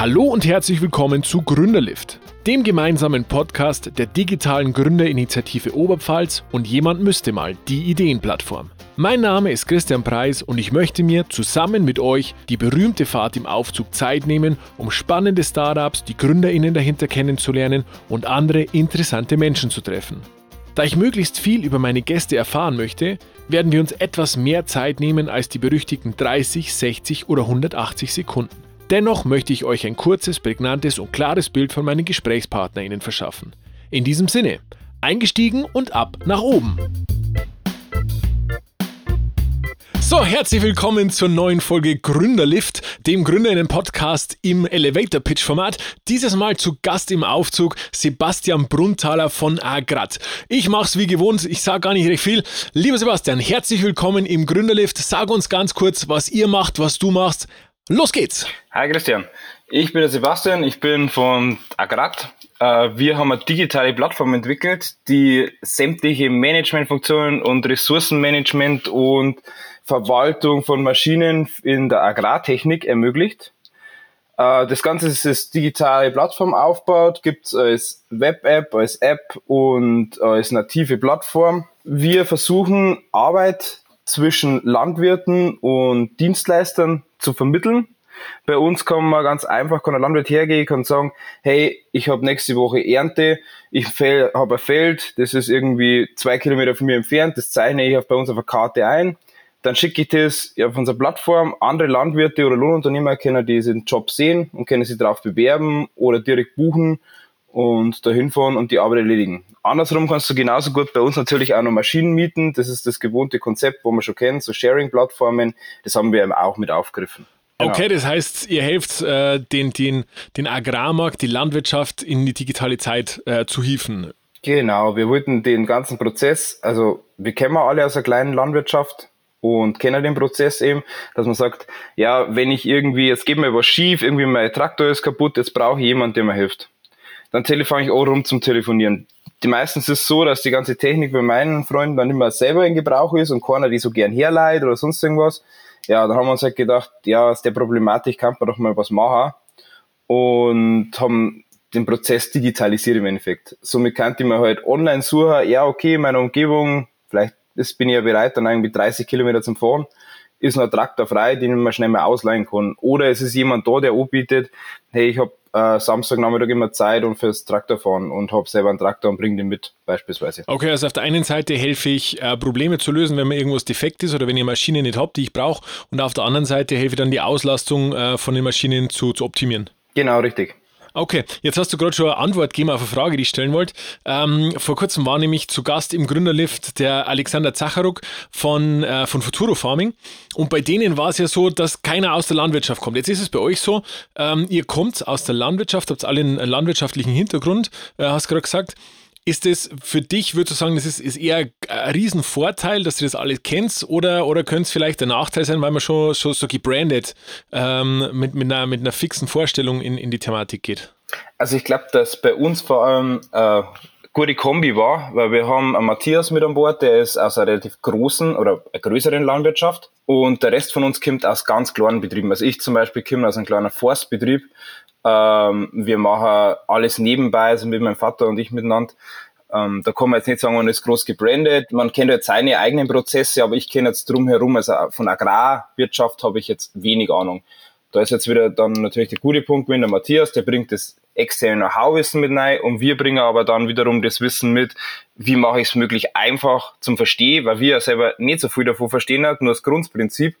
Hallo und herzlich willkommen zu Gründerlift, dem gemeinsamen Podcast der digitalen Gründerinitiative Oberpfalz und jemand müsste mal die Ideenplattform. Mein Name ist Christian Preis und ich möchte mir zusammen mit euch die berühmte Fahrt im Aufzug Zeit nehmen, um spannende Startups, die Gründerinnen dahinter kennenzulernen und andere interessante Menschen zu treffen. Da ich möglichst viel über meine Gäste erfahren möchte, werden wir uns etwas mehr Zeit nehmen als die berüchtigten 30, 60 oder 180 Sekunden. Dennoch möchte ich euch ein kurzes, prägnantes und klares Bild von meinen GesprächspartnerInnen verschaffen. In diesem Sinne, eingestiegen und ab nach oben! So, herzlich willkommen zur neuen Folge Gründerlift, dem Gründerinnen-Podcast im Elevator Pitch Format. Dieses Mal zu Gast im Aufzug Sebastian Brunnthaler von Agrat. Ich mach's wie gewohnt, ich sage gar nicht recht viel. Lieber Sebastian, herzlich willkommen im Gründerlift. Sag uns ganz kurz, was ihr macht, was du machst. Los geht's! Hi Christian, ich bin der Sebastian, ich bin von Agrat. Äh, wir haben eine digitale Plattform entwickelt, die sämtliche Managementfunktionen und Ressourcenmanagement und Verwaltung von Maschinen in der Agrartechnik ermöglicht. Äh, das Ganze ist als digitale Plattform aufgebaut, gibt es als Web-App, als App und als native Plattform. Wir versuchen Arbeit zwischen Landwirten und Dienstleistern zu vermitteln. Bei uns kann man ganz einfach, kann ein Landwirt hergehen, kann sagen, hey, ich habe nächste Woche Ernte, ich habe ein Feld, das ist irgendwie zwei Kilometer von mir entfernt, das zeichne ich bei uns auf einer Karte ein. Dann schicke ich das auf unsere Plattform. Andere Landwirte oder Lohnunternehmer können diesen Job sehen und können sich darauf bewerben oder direkt buchen und dahin fahren und die Arbeit erledigen. Andersrum kannst du genauso gut bei uns natürlich auch noch Maschinen mieten. Das ist das gewohnte Konzept, wo man schon kennt, so Sharing-Plattformen. Das haben wir eben auch mit aufgegriffen. Genau. Okay, das heißt, ihr helft äh, den, den, den Agrarmarkt, die Landwirtschaft in die digitale Zeit äh, zu hieven. Genau, wir wollten den ganzen Prozess, also wir kennen alle aus einer kleinen Landwirtschaft und kennen den Prozess eben, dass man sagt, ja, wenn ich irgendwie, jetzt geht mir was schief, irgendwie mein Traktor ist kaputt, jetzt brauche ich jemanden, der mir hilft. Dann telefoniere ich auch rum zum Telefonieren die meistens ist es so, dass die ganze Technik bei meinen Freunden dann immer selber in Gebrauch ist und keiner die so gern herleiht oder sonst irgendwas. Ja, dann haben wir uns halt gedacht, ja, aus der Problematik kann man doch mal was machen und haben den Prozess digitalisiert im Endeffekt. Somit könnte man halt online suchen, ja, okay, in meiner Umgebung, vielleicht ist, bin ich ja bereit, dann irgendwie 30 Kilometer zum Fahren, ist noch ein Traktor frei, den man schnell mal ausleihen kann. Oder es ist jemand da, der anbietet, hey, ich habe äh, Samstagnachmittag immer Zeit und fürs Traktorfahren und habe selber einen Traktor und bringe den mit, beispielsweise. Okay, also auf der einen Seite helfe ich, äh, Probleme zu lösen, wenn mir irgendwas defekt ist oder wenn ich eine Maschine nicht habe, die ich brauche. Und auf der anderen Seite helfe ich dann die Auslastung äh, von den Maschinen zu, zu optimieren. Genau, richtig. Okay, jetzt hast du gerade schon eine Antwort gegeben auf eine Frage, die ich stellen wollte. Ähm, vor kurzem war nämlich zu Gast im Gründerlift der Alexander Zacharuk von, äh, von Futuro Farming. Und bei denen war es ja so, dass keiner aus der Landwirtschaft kommt. Jetzt ist es bei euch so, ähm, ihr kommt aus der Landwirtschaft, habt alle einen landwirtschaftlichen Hintergrund, äh, hast gerade gesagt. Ist es für dich, würdest du sagen, das ist, ist eher ein Riesenvorteil, dass du das alles kennst, oder, oder könnte es vielleicht ein Nachteil sein, weil man schon, schon so gebrandet ähm, mit, mit, einer, mit einer fixen Vorstellung in, in die Thematik geht? Also ich glaube, dass bei uns vor allem äh, gute Kombi war, weil wir haben einen Matthias mit an Bord, der ist aus einer relativ großen oder größeren Landwirtschaft und der Rest von uns kommt aus ganz kleinen Betrieben. Also ich zum Beispiel komme aus einem kleinen Forstbetrieb ähm, wir machen alles nebenbei, also mit meinem Vater und ich miteinander. Ähm, da kann man jetzt nicht sagen, man ist groß gebrandet. Man kennt jetzt seine eigenen Prozesse, aber ich kenne jetzt drumherum, also von Agrarwirtschaft habe ich jetzt wenig Ahnung. Da ist jetzt wieder dann natürlich der gute Punkt mit der Matthias, der bringt das externe Know-how-Wissen mit rein und wir bringen aber dann wiederum das Wissen mit, wie mache ich es möglich einfach zum Verstehen, weil wir ja selber nicht so viel davon verstehen hat, nur das Grundprinzip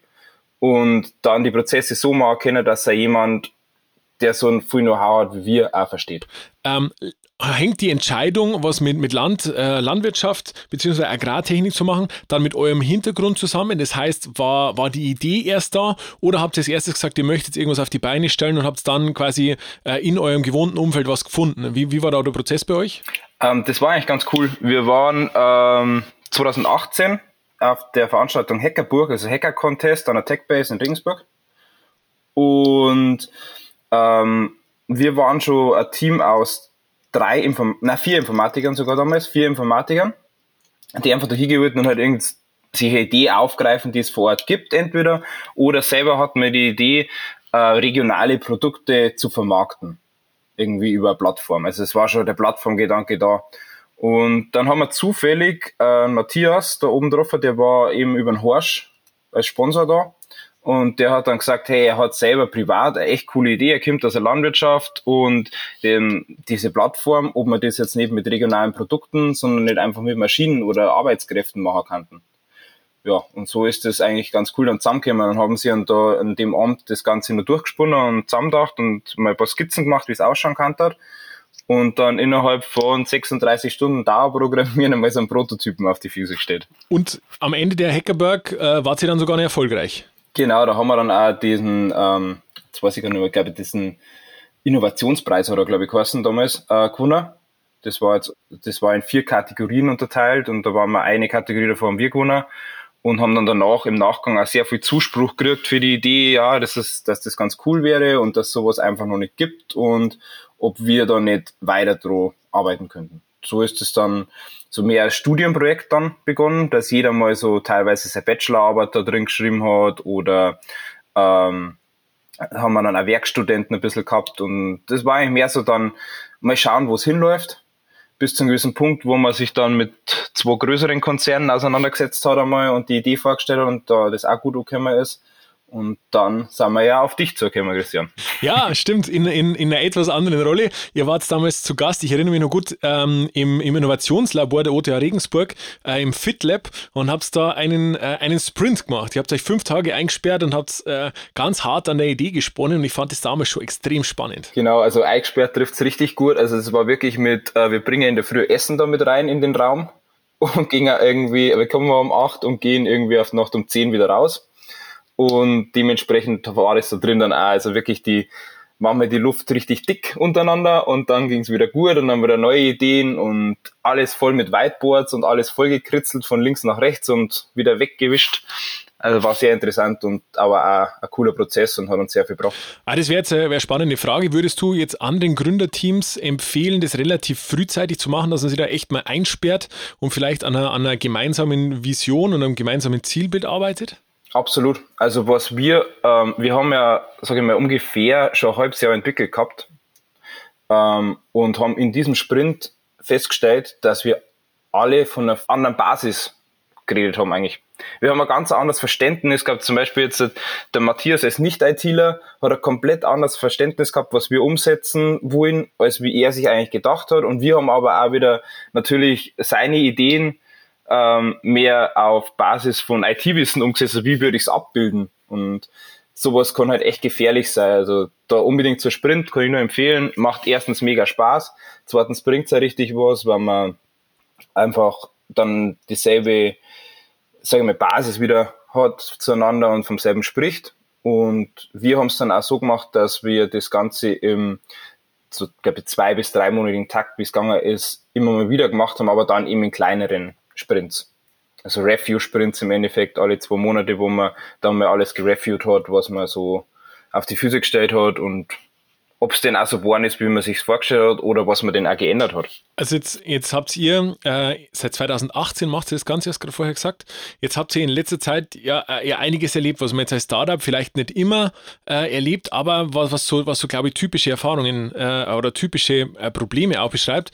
und dann die Prozesse so machen können, dass er jemand der so ein viel Know-how hat, wie wir auch versteht. Ähm, hängt die Entscheidung, was mit, mit Land, äh, Landwirtschaft bzw. Agrartechnik zu machen, dann mit eurem Hintergrund zusammen? Das heißt, war, war die Idee erst da oder habt ihr als erstes gesagt, ihr möchtet irgendwas auf die Beine stellen und habt dann quasi äh, in eurem gewohnten Umfeld was gefunden? Wie, wie war da der Prozess bei euch? Ähm, das war eigentlich ganz cool. Wir waren ähm, 2018 auf der Veranstaltung Hackerburg, also Hacker Contest an der Techbase in Regensburg. Und ähm, wir waren schon ein Team aus drei, Inform na vier Informatikern sogar damals, vier Informatikern, die einfach da hingeholt und halt irgendwie sich eine Idee aufgreifen, die es vor Ort gibt, entweder, oder selber hatten wir die Idee, äh, regionale Produkte zu vermarkten. Irgendwie über eine Plattform. Also es war schon der Plattformgedanke da. Und dann haben wir zufällig äh, Matthias da oben drauf, der war eben über den Horsch als Sponsor da. Und der hat dann gesagt, hey, er hat selber privat eine echt coole Idee, er kommt aus der Landwirtschaft und den, diese Plattform, ob man das jetzt nicht mit regionalen Produkten, sondern nicht einfach mit Maschinen oder Arbeitskräften machen könnten. Ja, und so ist das eigentlich ganz cool dann zusammengekommen. Dann haben sie dann da in dem Amt das Ganze nur durchgesponnen und zusammengedacht und mal ein paar Skizzen gemacht, wie es ausschauen kann und dann innerhalb von 36 Stunden Dauerprogrammieren einmal so einen Prototypen auf die Füße gestellt. Und am Ende der Hackerberg äh, war sie dann sogar noch erfolgreich. Genau, da haben wir dann auch diesen, ähm, jetzt weiß ich gar nicht mehr, glaube ich, diesen Innovationspreis hat er, glaube ich, geheißen damals, äh, gewonnen. Das war jetzt, das war in vier Kategorien unterteilt und da waren wir eine Kategorie davon haben wir gewonnen und haben dann danach im Nachgang auch sehr viel Zuspruch gekriegt für die Idee, ja, dass, es, dass das ganz cool wäre und dass sowas einfach noch nicht gibt und ob wir da nicht weiter dran arbeiten könnten. So ist es dann so mehr Studienprojekt dann begonnen, dass jeder mal so teilweise seine Bachelorarbeit da drin geschrieben hat oder ähm, haben wir dann auch Werkstudenten ein bisschen gehabt und das war eigentlich mehr so dann mal schauen, wo es hinläuft bis zu einem gewissen Punkt, wo man sich dann mit zwei größeren Konzernen auseinandergesetzt hat einmal und die Idee vorgestellt hat und da das auch gut gekommen ist. Und dann sind wir ja auf dich zugekommen, Christian. Ja, stimmt, in, in, in einer etwas anderen Rolle. Ihr wart damals zu Gast, ich erinnere mich noch gut, ähm, im, im Innovationslabor der OTH Regensburg, äh, im FitLab und habt da einen, äh, einen Sprint gemacht. Ihr habt euch fünf Tage eingesperrt und habt äh, ganz hart an der Idee gesponnen und ich fand das damals schon extrem spannend. Genau, also eingesperrt trifft es richtig gut. Also es war wirklich mit, äh, wir bringen in der Früh Essen da mit rein in den Raum und gehen irgendwie, wir kommen um acht und gehen irgendwie auf Nacht um zehn wieder raus und dementsprechend war es da drin dann auch, also wirklich die, machen wir die Luft richtig dick untereinander und dann ging es wieder gut und dann wieder neue Ideen und alles voll mit Whiteboards und alles voll gekritzelt von links nach rechts und wieder weggewischt. Also war sehr interessant und aber auch ein cooler Prozess und hat uns sehr viel gebracht. Ah, das wäre jetzt eine, eine spannende Frage. Würdest du jetzt anderen Gründerteams empfehlen, das relativ frühzeitig zu machen, dass man sich da echt mal einsperrt und vielleicht an einer, an einer gemeinsamen Vision und einem gemeinsamen Zielbild arbeitet? Absolut. Also was wir, ähm, wir haben ja, sage ich mal, ungefähr schon ein halbes Jahr entwickelt gehabt ähm, und haben in diesem Sprint festgestellt, dass wir alle von einer anderen Basis geredet haben eigentlich. Wir haben ein ganz anderes Verständnis gehabt. Zum Beispiel jetzt der Matthias als Nicht-ITler hat ein komplett anderes Verständnis gehabt, was wir umsetzen wollen, als wie er sich eigentlich gedacht hat. Und wir haben aber auch wieder natürlich seine Ideen ähm, mehr auf Basis von IT-Wissen umgesetzt, also wie würde ich es abbilden? Und sowas kann halt echt gefährlich sein. Also da unbedingt zur Sprint kann ich nur empfehlen. Macht erstens mega Spaß, zweitens bringt es ja richtig was, weil man einfach dann dieselbe, sagen wir, Basis wieder hat zueinander und vom selben spricht. Und wir haben es dann auch so gemacht, dass wir das Ganze im so, glaube ich, zwei bis dreimonatigen Takt, wie es gegangen ist, immer mal wieder gemacht haben, aber dann eben in kleineren Sprints. Also Review-Sprints im Endeffekt alle zwei Monate, wo man dann mal alles gereviewt hat, was man so auf die Füße gestellt hat und ob es denn auch so geworden ist, wie man sich vorgestellt hat oder was man denn auch geändert hat. Also jetzt, jetzt habt ihr, äh, seit 2018 macht ihr das Ganze, hast gerade vorher gesagt, jetzt habt ihr in letzter Zeit ja, äh, ja einiges erlebt, was man jetzt als Startup vielleicht nicht immer äh, erlebt, aber was, was so, was so glaube ich, typische Erfahrungen äh, oder typische äh, Probleme auch beschreibt.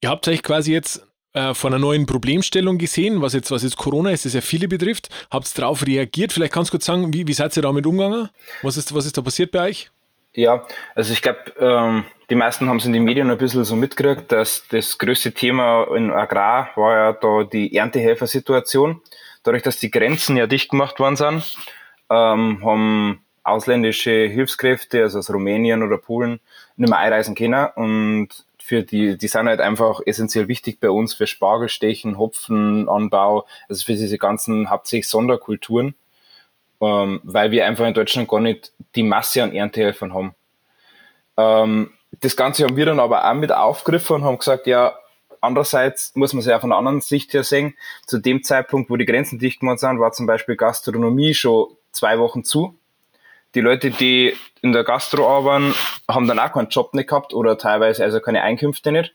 Ihr habt euch quasi jetzt äh, von einer neuen Problemstellung gesehen, was jetzt, was jetzt Corona ist, das ja viele betrifft. Habt ihr darauf reagiert? Vielleicht kannst du kurz sagen, wie, wie seid ihr damit umgegangen? Was ist, was ist da passiert bei euch? Ja, also ich glaube, ähm, die meisten haben es in den Medien ein bisschen so mitgekriegt, dass das größte Thema in Agrar war ja da die Erntehelfersituation. Dadurch, dass die Grenzen ja dicht gemacht worden sind, ähm, haben ausländische Hilfskräfte, also aus Rumänien oder Polen, nicht mehr einreisen können und für die, die sind halt einfach essentiell wichtig bei uns für Spargelstechen, Hopfenanbau, also für diese ganzen hauptsächlich Sonderkulturen, ähm, weil wir einfach in Deutschland gar nicht die Masse an Erntehelfern haben. Ähm, das Ganze haben wir dann aber auch mit aufgegriffen und haben gesagt, ja, andererseits muss man es ja von der anderen Sicht her sehen. Zu dem Zeitpunkt, wo die Grenzen dicht gemacht sind, war zum Beispiel Gastronomie schon zwei Wochen zu die Leute, die in der Gastro arbeiten, haben dann auch keinen Job nicht gehabt oder teilweise also keine Einkünfte nicht.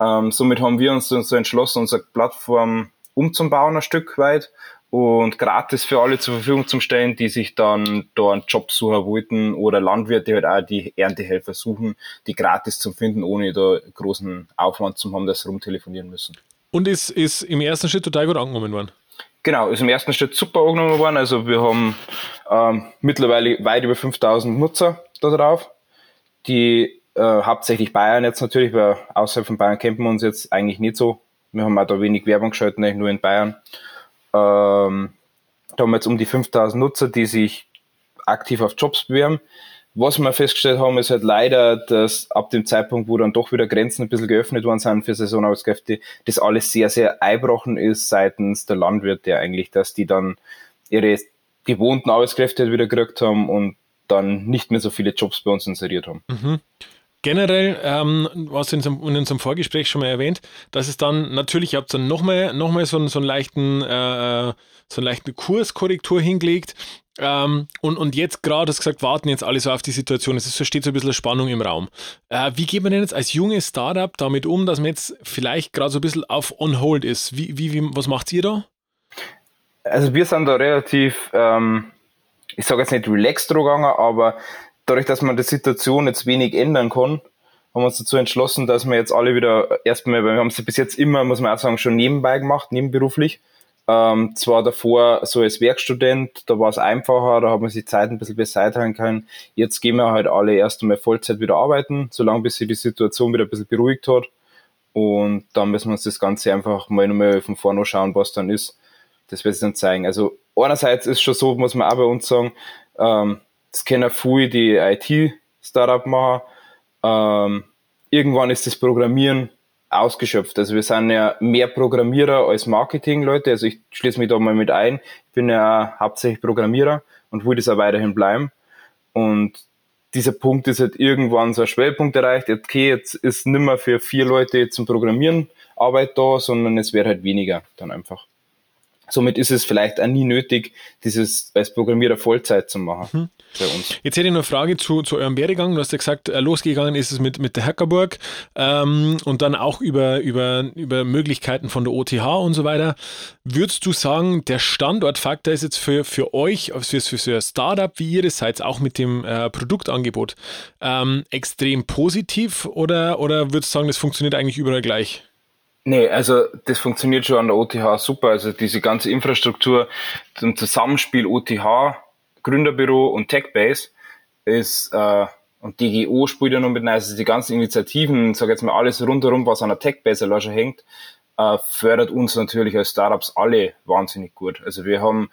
Ähm, somit haben wir uns so entschlossen, unsere Plattform umzubauen ein Stück weit und gratis für alle zur Verfügung zu stellen, die sich dann da einen Job suchen wollten oder Landwirte halt auch die Erntehelfer suchen, die gratis zu finden, ohne da großen Aufwand zu haben, dass sie rumtelefonieren müssen. Und ist, ist im ersten Schritt total gut angenommen worden? Genau, ist im ersten Schritt super angenommen worden. Also wir haben ähm, mittlerweile weit über 5000 Nutzer da drauf, die äh, hauptsächlich Bayern jetzt natürlich, weil außerhalb von Bayern campen wir uns jetzt eigentlich nicht so. Wir haben auch da wenig Werbung geschaltet, nur in Bayern. Ähm, da haben wir jetzt um die 5000 Nutzer, die sich aktiv auf Jobs bewerben. Was wir festgestellt haben, ist halt leider, dass ab dem Zeitpunkt, wo dann doch wieder Grenzen ein bisschen geöffnet worden sind für Saisonarbeitskräfte, das alles sehr, sehr einbrochen ist seitens der Landwirte eigentlich, dass die dann ihre gewohnten Arbeitskräfte wieder gekriegt haben und dann nicht mehr so viele Jobs bei uns inseriert haben. Mhm. Generell, ähm, was in, in unserem Vorgespräch schon mal erwähnt, dass es dann natürlich, ihr habt dann nochmal noch mal so, so einen leichten, äh, so einen leichten Kurskorrektur hingelegt. Ähm, und, und jetzt gerade, hast gesagt, warten jetzt alle so auf die Situation. Es steht so ein bisschen Spannung im Raum. Äh, wie geht man denn jetzt als junges Startup damit um, dass man jetzt vielleicht gerade so ein bisschen auf On Hold ist? Wie, wie, wie, was macht ihr da? Also wir sind da relativ, ähm, ich sage jetzt nicht relaxed gegangen, aber dadurch, dass man die Situation jetzt wenig ändern kann, haben wir uns dazu entschlossen, dass wir jetzt alle wieder erstmal, weil wir haben es bis jetzt immer, muss man auch sagen, schon nebenbei gemacht, nebenberuflich. Ähm, zwar davor so als Werkstudent, da war es einfacher, da hat man sich Zeit ein bisschen besser einteilen können. Jetzt gehen wir halt alle erst einmal Vollzeit wieder arbeiten, solange bis sich die Situation wieder ein bisschen beruhigt hat. Und dann müssen wir uns das Ganze einfach mal nochmal von vorne schauen, was dann ist. Das wird sich dann zeigen. Also einerseits ist schon so, muss man auch bei uns sagen, ähm, das kennen viele, die IT-Startup machen. Ähm, irgendwann ist das Programmieren ausgeschöpft. Also wir sind ja mehr Programmierer als Marketing-Leute. Also ich schließe mich da mal mit ein. Ich bin ja hauptsächlich Programmierer und will das auch weiterhin bleiben. Und dieser Punkt ist halt irgendwann so ein Schwellpunkt erreicht. Okay, jetzt ist nimmer für vier Leute zum Programmieren Arbeit da, sondern es wird halt weniger dann einfach. Somit ist es vielleicht auch nie nötig, dieses als Programmierer Vollzeit zu machen mhm. bei uns. Jetzt hätte ich noch eine Frage zu, zu eurem Werdegang. Du hast ja gesagt, äh, losgegangen ist es mit, mit der Hackerburg ähm, und dann auch über, über, über Möglichkeiten von der OTH und so weiter. Würdest du sagen, der Standortfaktor ist jetzt für, für euch, für, für, für ein Startup, wie ihr das seid, auch mit dem äh, Produktangebot, ähm, extrem positiv oder, oder würdest du sagen, das funktioniert eigentlich überall gleich? Nee, also das funktioniert schon an der OTH super. Also diese ganze Infrastruktur zum Zusammenspiel OTH, Gründerbüro und TechBase ist äh, und DGO spielt ja noch mit rein, also die ganzen Initiativen, sag jetzt mal alles rundherum, was an der TechBase schon hängt, äh, fördert uns natürlich als Startups alle wahnsinnig gut. Also wir haben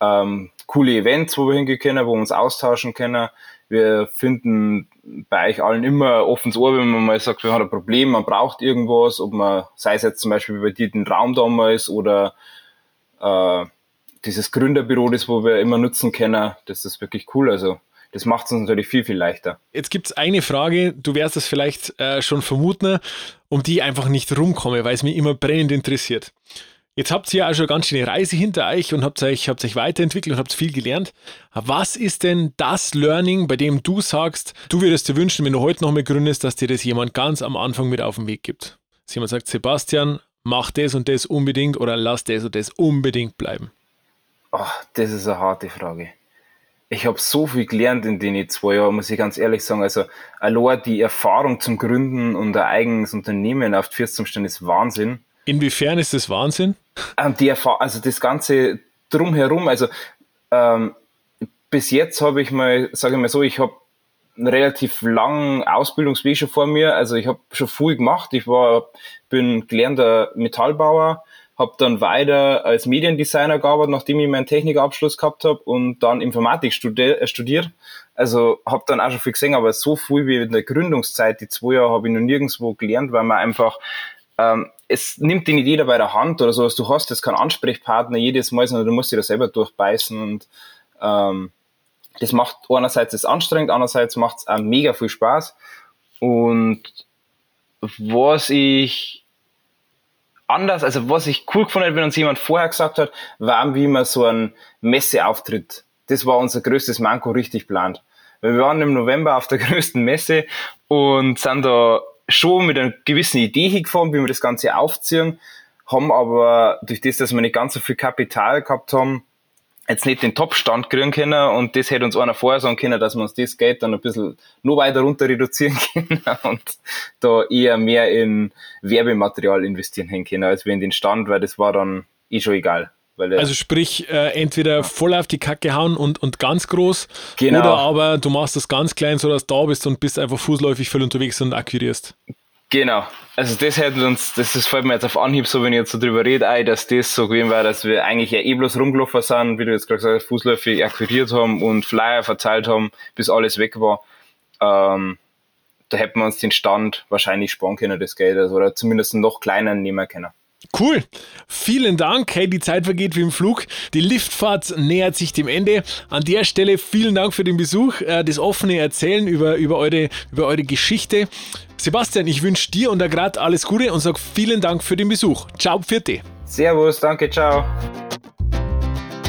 ähm, coole Events, wo wir hingehen können, wo wir uns austauschen können. Wir finden bei euch allen immer offenes Ohr, wenn man mal sagt, wir haben ein Problem, man braucht irgendwas, ob man, sei es jetzt zum Beispiel bei dir den Raum damals oder äh, dieses Gründerbüro, das wo wir immer nutzen können, das ist wirklich cool. Also das macht es uns natürlich viel, viel leichter. Jetzt gibt es eine Frage, du wirst es vielleicht äh, schon vermuten, um die ich einfach nicht rumkomme, weil es mich immer brennend interessiert. Jetzt habt ihr ja auch schon ganz schöne Reise hinter euch und habt euch, habt euch weiterentwickelt und habt viel gelernt. Was ist denn das Learning, bei dem du sagst, du würdest dir wünschen, wenn du heute noch mal gründest, dass dir das jemand ganz am Anfang mit auf den Weg gibt? Dass jemand sagt, Sebastian, mach das und das unbedingt oder lass das und das unbedingt bleiben? Ach, das ist eine harte Frage. Ich habe so viel gelernt in den zwei Jahren, muss ich ganz ehrlich sagen. Also, allein die Erfahrung zum Gründen und ein eigenes Unternehmen auf die Fürstumstand ist Wahnsinn. Inwiefern ist das Wahnsinn? Ähm, die also das Ganze drumherum, also ähm, bis jetzt habe ich mal, sage ich mal so, ich habe einen relativ langen Ausbildungsweg schon vor mir. Also ich habe schon viel gemacht. Ich war, bin gelernter Metallbauer, habe dann weiter als Mediendesigner gearbeitet, nachdem ich meinen Technikabschluss gehabt habe und dann Informatik studi studiert. Also habe dann auch schon viel gesehen, aber so viel wie in der Gründungszeit, die zwei Jahre, habe ich noch nirgendwo gelernt, weil man einfach ähm, es nimmt dir nicht jeder bei der Hand oder sowas. Du hast jetzt keinen Ansprechpartner jedes Mal, sondern du musst dir da selber durchbeißen und ähm, das macht einerseits ist anstrengend, andererseits macht es auch mega viel Spaß. Und was ich anders, also was ich cool gefunden hätte, wenn uns jemand vorher gesagt hat, war, wie man so einen Messeauftritt. Das war unser größtes Manko richtig plant. Weil wir waren im November auf der größten Messe und sind da schon mit einer gewissen Idee hingefahren, wie wir das Ganze aufziehen, haben aber durch das, dass wir nicht ganz so viel Kapital gehabt haben, jetzt nicht den Top-Stand kriegen können und das hätte uns einer vorher sagen können, dass wir uns das Geld dann ein bisschen noch weiter runter reduzieren können und da eher mehr in Werbematerial investieren können, als wir in den Stand, weil das war dann eh schon egal. Also sprich, äh, entweder voll auf die Kacke hauen und, und ganz groß genau. oder aber du machst das ganz klein, sodass du da bist und bist einfach fußläufig voll unterwegs und akquirierst. Genau. Also das hätten uns, das ist, fällt mir jetzt auf Anhieb so, wenn ich jetzt so drüber rede, ey, dass das so gewesen war, dass wir eigentlich ja eh bloß rumgelaufen sind, wie du jetzt gerade gesagt hast, Fußläufe akquiriert haben und Flyer verteilt haben, bis alles weg war. Ähm, da hätten wir uns den Stand wahrscheinlich sparen können, das Geld, also, oder zumindest noch kleiner nehmen können. Cool. Vielen Dank. Hey, die Zeit vergeht wie im Flug. Die Liftfahrt nähert sich dem Ende. An der Stelle vielen Dank für den Besuch, äh, das offene Erzählen über, über, eure, über eure Geschichte. Sebastian, ich wünsche dir und der Grad alles Gute und sage vielen Dank für den Besuch. Ciao, Pfiat. Servus, danke, ciao.